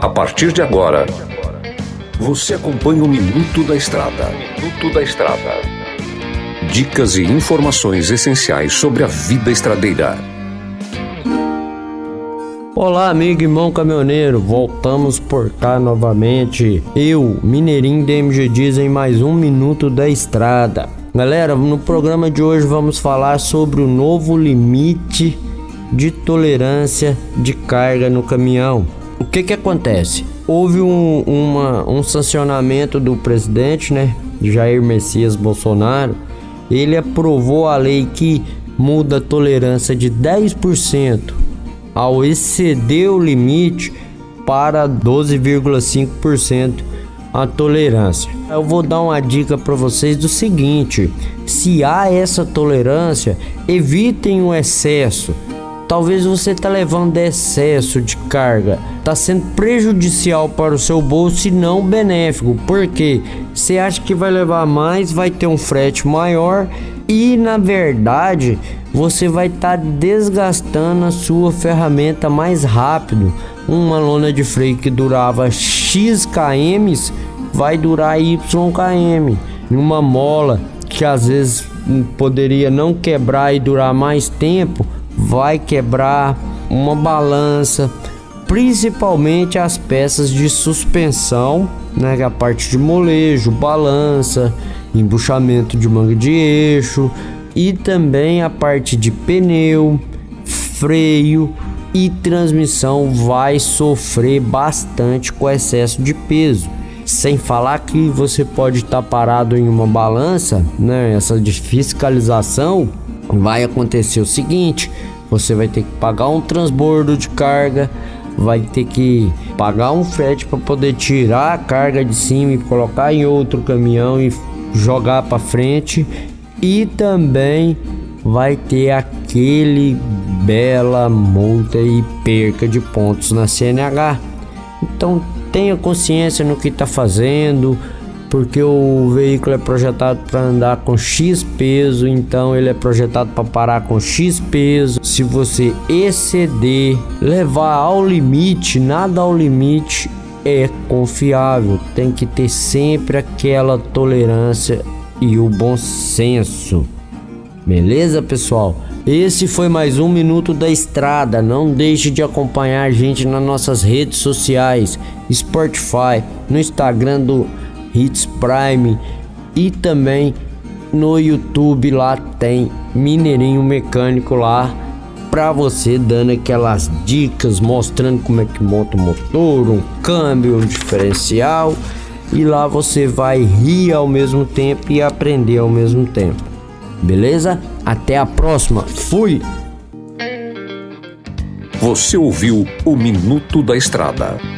A partir de agora, você acompanha o Minuto da Estrada. Minuto da Estrada. Dicas e informações essenciais sobre a vida estradeira. Olá, amigo e irmão caminhoneiro, voltamos por cá novamente. Eu, Mineirinho DMG Diz, em mais um Minuto da Estrada. Galera, no programa de hoje vamos falar sobre o novo limite de tolerância de carga no caminhão. O que que acontece? Houve um, uma, um sancionamento do presidente, né, Jair Messias Bolsonaro. Ele aprovou a lei que muda a tolerância de 10% ao exceder o limite para 12,5% a tolerância. Eu vou dar uma dica para vocês do seguinte: se há essa tolerância, evitem o excesso. Talvez você está levando excesso de carga, está sendo prejudicial para o seu bolso e não benéfico. Porque você acha que vai levar mais, vai ter um frete maior e na verdade você vai estar tá desgastando a sua ferramenta mais rápido. Uma lona de freio que durava X km vai durar Y km. Uma mola que às vezes poderia não quebrar e durar mais tempo vai quebrar uma balança, principalmente as peças de suspensão, né, é a parte de molejo, balança, embuchamento de manga de eixo e também a parte de pneu, freio e transmissão vai sofrer bastante com excesso de peso. Sem falar que você pode estar tá parado em uma balança, né? Essa de fiscalização vai acontecer o seguinte: você vai ter que pagar um transbordo de carga, vai ter que pagar um frete para poder tirar a carga de cima e colocar em outro caminhão e jogar para frente e também vai ter aquele bela multa e perca de pontos na CNH. Então tenha consciência no que está fazendo porque o veículo é projetado para andar com X peso, então ele é projetado para parar com X peso. Se você exceder, levar ao limite, nada ao limite é confiável. Tem que ter sempre aquela tolerância e o bom senso. Beleza, pessoal? Esse foi mais um Minuto da Estrada. Não deixe de acompanhar a gente nas nossas redes sociais, Spotify, no Instagram do Hits Prime e também no YouTube lá tem Mineirinho Mecânico lá para você dando aquelas dicas mostrando como é que monta o motor, um câmbio, um diferencial e lá você vai rir ao mesmo tempo e aprender ao mesmo tempo. Beleza? Até a próxima. Fui. Você ouviu o Minuto da Estrada.